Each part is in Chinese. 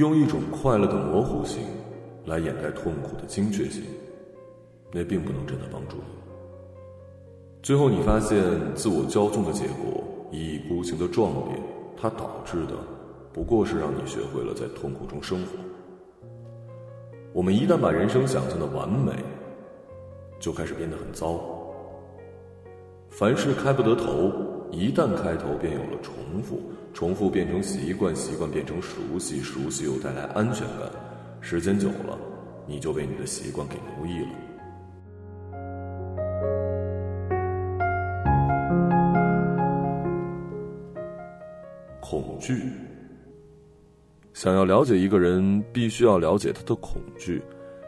用一种快乐的模糊性来掩盖痛苦的精确性，那并不能真的帮助你。最后，你发现自我骄纵的结果，一意孤行的壮烈，它导致的不过是让你学会了在痛苦中生活。我们一旦把人生想象的完美，就开始变得很糟。凡事开不得头，一旦开头，便有了重复，重复变成习惯，习惯变成熟悉，熟悉又带来安全感。时间久了，你就被你的习惯给奴役了。恐惧。想要了解一个人，必须要了解他的恐惧；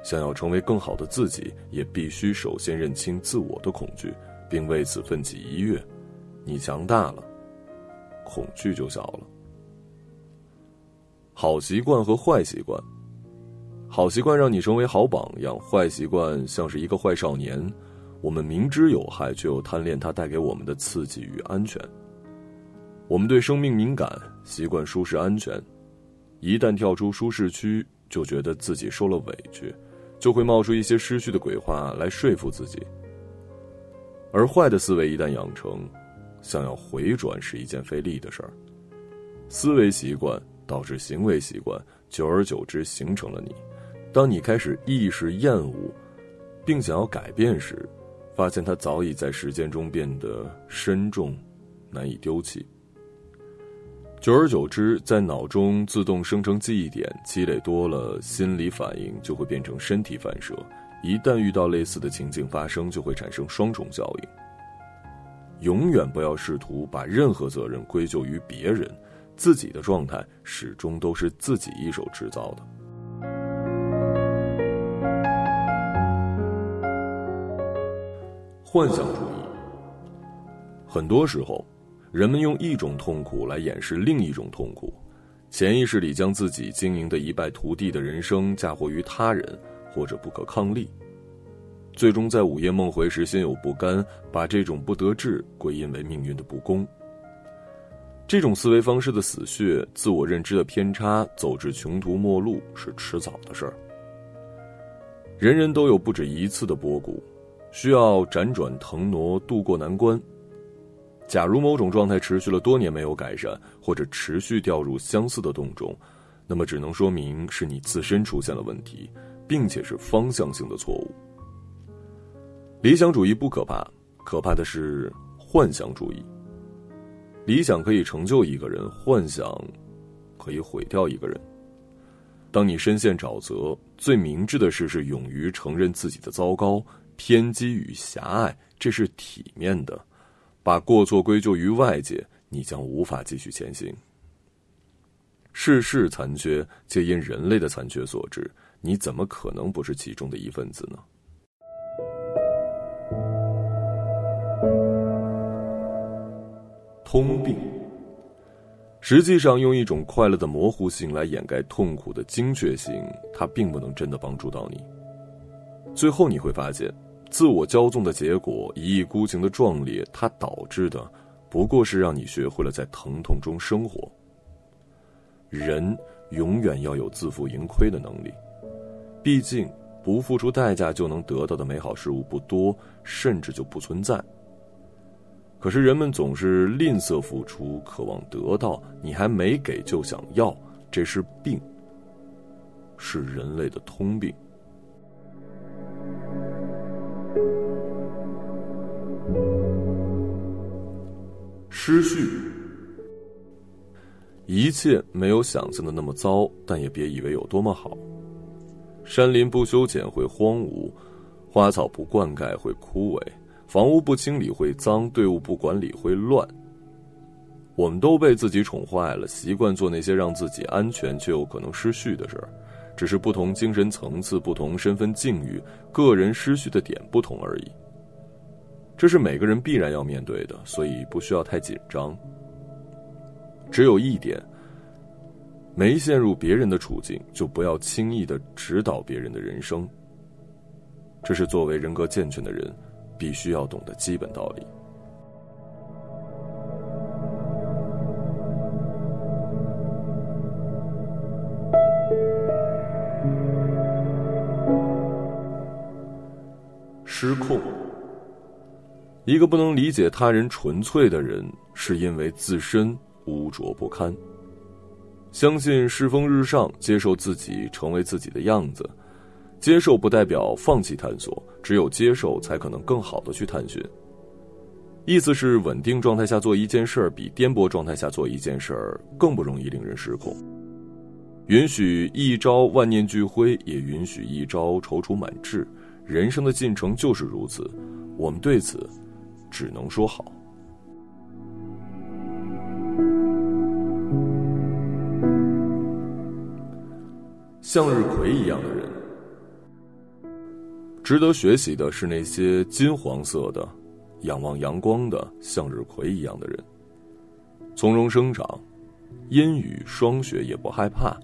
想要成为更好的自己，也必须首先认清自我的恐惧，并为此奋起一跃。你强大了，恐惧就小了。好习惯和坏习惯，好习惯让你成为好榜样，坏习惯像是一个坏少年，我们明知有害，却又贪恋它带给我们的刺激与安全。我们对生命敏感，习惯舒适安全，一旦跳出舒适区，就觉得自己受了委屈，就会冒出一些失去的鬼话来说服自己。而坏的思维一旦养成，想要回转是一件费力的事儿。思维习惯导致行为习惯，久而久之形成了你。当你开始意识厌恶，并想要改变时，发现它早已在时间中变得深重，难以丢弃。久而久之，在脑中自动生成记忆点，积累多了，心理反应就会变成身体反射。一旦遇到类似的情境发生，就会产生双重效应。永远不要试图把任何责任归咎于别人，自己的状态始终都是自己一手制造的。幻想主义，很多时候。人们用一种痛苦来掩饰另一种痛苦，潜意识里将自己经营的一败涂地的人生嫁祸于他人，或者不可抗力，最终在午夜梦回时心有不甘，把这种不得志归因为命运的不公。这种思维方式的死穴，自我认知的偏差，走至穷途末路是迟早的事儿。人人都有不止一次的波谷，需要辗转腾挪渡过难关。假如某种状态持续了多年没有改善，或者持续掉入相似的洞中，那么只能说明是你自身出现了问题，并且是方向性的错误。理想主义不可怕，可怕的是幻想主义。理想可以成就一个人，幻想可以毁掉一个人。当你深陷沼泽，最明智的事是勇于承认自己的糟糕、偏激与狭隘，这是体面的。把过错归咎于外界，你将无法继续前行。世事残缺，皆因人类的残缺所致，你怎么可能不是其中的一份子呢？通病，实际上用一种快乐的模糊性来掩盖痛苦的精确性，它并不能真的帮助到你。最后你会发现。自我骄纵的结果，一意孤行的壮烈，它导致的，不过是让你学会了在疼痛中生活。人永远要有自负盈亏的能力，毕竟不付出代价就能得到的美好事物不多，甚至就不存在。可是人们总是吝啬付出，渴望得到，你还没给就想要，这是病，是人类的通病。失序，一切没有想象的那么糟，但也别以为有多么好。山林不修剪会荒芜，花草不灌溉会枯萎，房屋不清理会脏，队伍不管理会乱。我们都被自己宠坏了，习惯做那些让自己安全却有可能失序的事儿，只是不同精神层次、不同身份境遇，个人失序的点不同而已。这是每个人必然要面对的，所以不需要太紧张。只有一点，没陷入别人的处境，就不要轻易的指导别人的人生。这是作为人格健全的人，必须要懂的基本道理。失控。一个不能理解他人纯粹的人是因为自身污浊不堪。相信世风日上接受自己成为自己的样子接受不代表放弃探索，只有接受才可能更好的去探寻。意思是，稳定状态下做一件事儿，比颠簸状态下做一件事儿更不容易令人失控。允许一朝万念俱灰，也允许一朝踌躇满志。人生的进程就是如此，我们对此只能说好。向日葵一样的人。值得学习的是那些金黄色的、仰望阳光的向日葵一样的人，从容生长，阴雨霜雪也不害怕，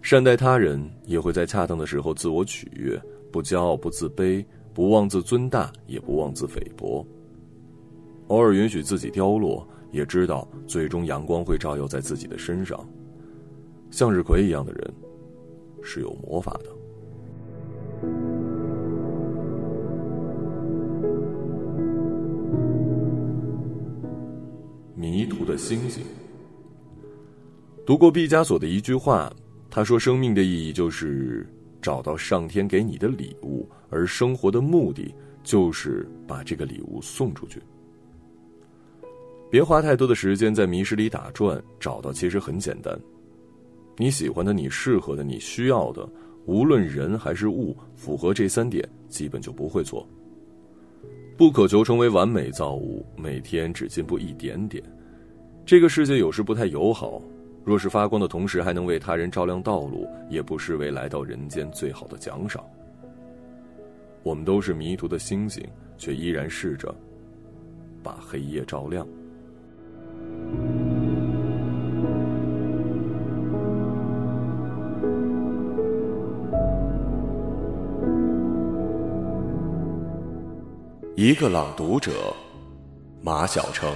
善待他人，也会在恰当的时候自我取悦，不骄傲不自卑，不妄自尊大，也不妄自菲薄。偶尔允许自己凋落，也知道最终阳光会照耀在自己的身上。向日葵一样的人，是有魔法的。迷途的星星。读过毕加索的一句话，他说：“生命的意义就是找到上天给你的礼物，而生活的目的就是把这个礼物送出去。”别花太多的时间在迷失里打转，找到其实很简单。你喜欢的、你适合的、你需要的，无论人还是物，符合这三点，基本就不会错。不渴求成为完美造物，每天只进步一点点。这个世界有时不太友好，若是发光的同时还能为他人照亮道路，也不失为来到人间最好的奖赏。我们都是迷途的星星，却依然试着把黑夜照亮。一个朗读者，马晓成。